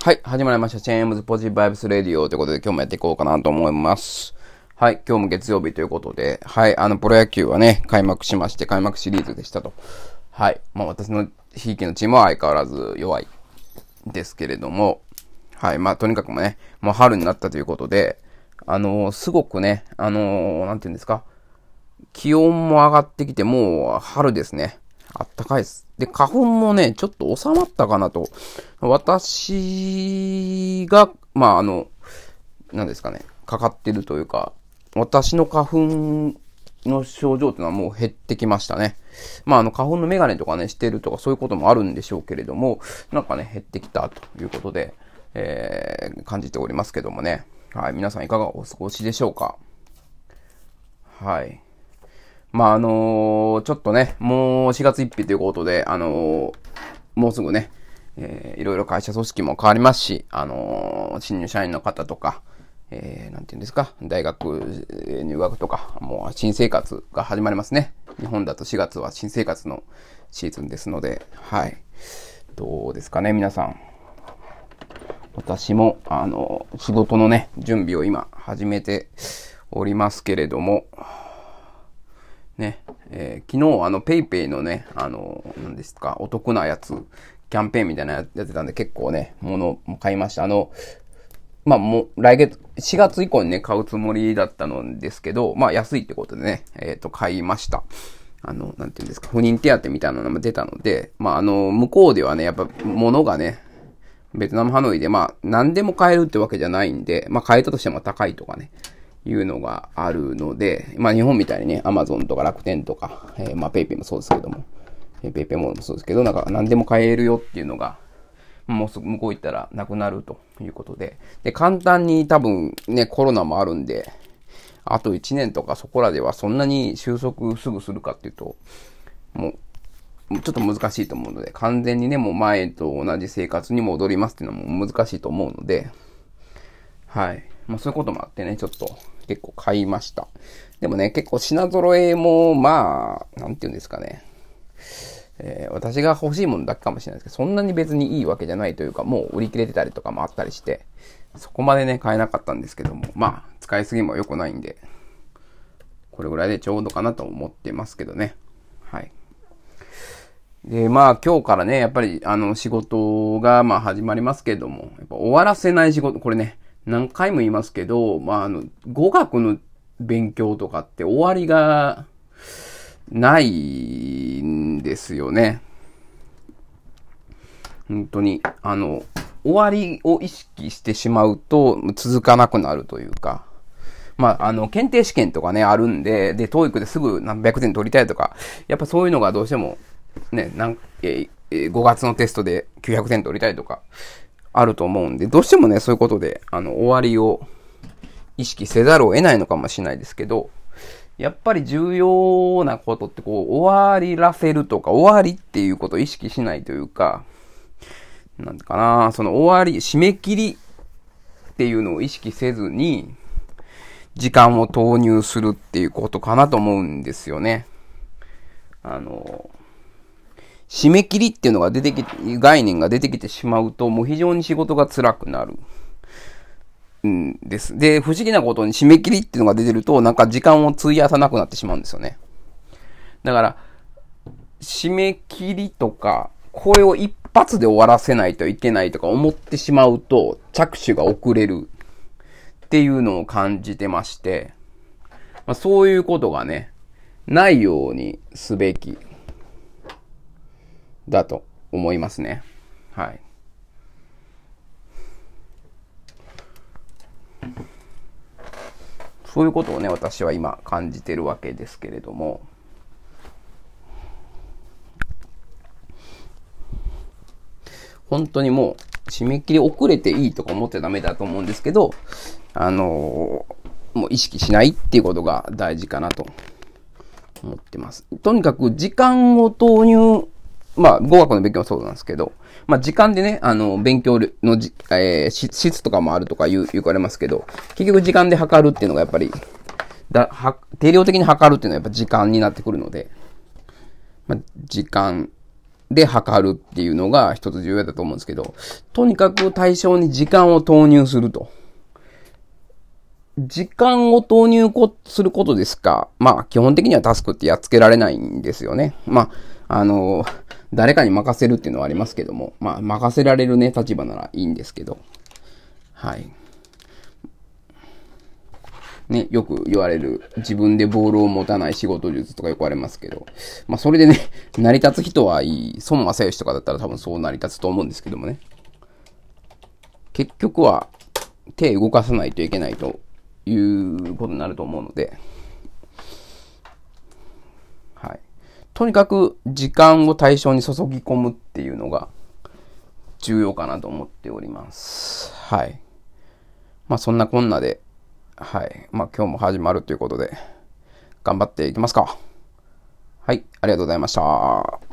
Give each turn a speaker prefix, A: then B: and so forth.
A: はい、始まりました。チェーンズポジティブバイブスレディオということで今日もやっていこうかなと思います。はい、今日も月曜日ということで、はい、あの、プロ野球はね、開幕しまして、開幕シリーズでしたと。はい、まあ私のひいきのチームは相変わらず弱いですけれども、はい、まあとにかくもね、もう春になったということで、あのー、すごくね、あのー、なんて言うんですか、気温も上がってきて、もう春ですね。あったかいです。で、花粉もね、ちょっと収まったかなと。私が、まあ、あの、何ですかね、かかってるというか、私の花粉の症状っていうのはもう減ってきましたね。まあ、あの、花粉のメガネとかね、してるとかそういうこともあるんでしょうけれども、なんかね、減ってきたということで、えー、感じておりますけどもね。はい、皆さんいかがお過ごしでしょうか？はい。まあ、あのー、ちょっとね、もう4月1日ということで、あのー、もうすぐね、えー、いろいろ会社組織も変わりますし、あのー、新入社員の方とか、えー、なんていうんですか、大学入学とか、もう新生活が始まりますね。日本だと4月は新生活のシーズンですので、はい。どうですかね、皆さん。私も、あの、仕事のね、準備を今始めておりますけれども、ね、えー、昨日あの PayPay のね、あの、何ですか、お得なやつ、キャンペーンみたいなやってたんで結構ね、物も買いました。あの、まあ、もう、来月、4月以降にね、買うつもりだったのですけど、まあ、安いってことでね、えっ、ー、と、買いました。あの、なんていうんですか、不妊手当みたいなのも出たので、まあ、あの、向こうではね、やっぱ、物がね、ベトナムハノイで、まあ、何でも買えるってわけじゃないんで、まあ、買えたとしても高いとかね、いうのがあるので、まあ日本みたいにね、アマゾンとか楽天とか、えー、まあペイペイもそうですけども、えー、ペイペイモールもそうですけど、なんか何でも買えるよっていうのが、もうすぐ向こう行ったらなくなるということで、で、簡単に多分ね、コロナもあるんで、あと1年とかそこらではそんなに収束すぐするかっていうと、もう、ちょっと難しいと思うので、完全にね、もう前と同じ生活に戻りますっていうのも難しいと思うので、はい。まあそういうこともあってね、ちょっと結構買いました。でもね、結構品揃えも、まあ、なんて言うんですかね。えー、私が欲しいものだけかもしれないですけど、そんなに別にいいわけじゃないというか、もう売り切れてたりとかもあったりして、そこまでね、買えなかったんですけども、まあ、使いすぎも良くないんで、これぐらいでちょうどかなと思ってますけどね。はい。で、まあ今日からね、やっぱりあの仕事がまあ始まりますけども、やっぱ終わらせない仕事、これね、何回も言いますけど、まあ、あの、語学の勉強とかって終わりがないんですよね。本当に、あの、終わりを意識してしまうと続かなくなるというか、まあ、あの、検定試験とかね、あるんで、で、TOEIC ですぐ何百点取りたいとか、やっぱそういうのがどうしても、ね、なん、えー、5月のテストで900点取りたいとか、あると思うんで、どうしてもね、そういうことで、あの、終わりを意識せざるを得ないのかもしれないですけど、やっぱり重要なことってこう、終わりらせるとか、終わりっていうことを意識しないというか、なんかな、その終わり、締め切りっていうのを意識せずに、時間を投入するっていうことかなと思うんですよね。あの、締め切りっていうのが出てき、概念が出てきてしまうと、もう非常に仕事が辛くなる。んです。で、不思議なことに締め切りっていうのが出てると、なんか時間を費やさなくなってしまうんですよね。だから、締め切りとか、これを一発で終わらせないといけないとか思ってしまうと、着手が遅れるっていうのを感じてまして、まあ、そういうことがね、ないようにすべきだと思いますね。はい。そういうことをね、私は今感じてるわけですけれども、本当にもう、締め切り遅れていいとか思ってダメだと思うんですけど、あのー、もう意識しないっていうことが大事かなと思ってます。とにかく時間を投入まあ、語学の勉強もそうなんですけど、まあ、時間でね、あの、勉強のじ、えー、質とかもあるとか言う、言われますけど、結局時間で測るっていうのがやっぱり、だ、は、定量的に測るっていうのはやっぱ時間になってくるので、まあ、時間で測るっていうのが一つ重要だと思うんですけど、とにかく対象に時間を投入すると。時間を投入することですか。まあ、基本的にはタスクってやっつけられないんですよね。まあ、あの、誰かに任せるっていうのはありますけども、まあ、任せられるね、立場ならいいんですけど。はい。ね、よく言われる、自分でボールを持たない仕事術とかよく言われますけど、まあそれでね、成り立つ人はいい、孫正義とかだったら多分そう成り立つと思うんですけどもね。結局は、手動かさないといけないということになると思うので、はい。とにかく時間を対象に注ぎ込むっていうのが重要かなと思っております。はい。まあそんなこんなで、はい。まあ今日も始まるということで、頑張っていきますか。はい。ありがとうございました。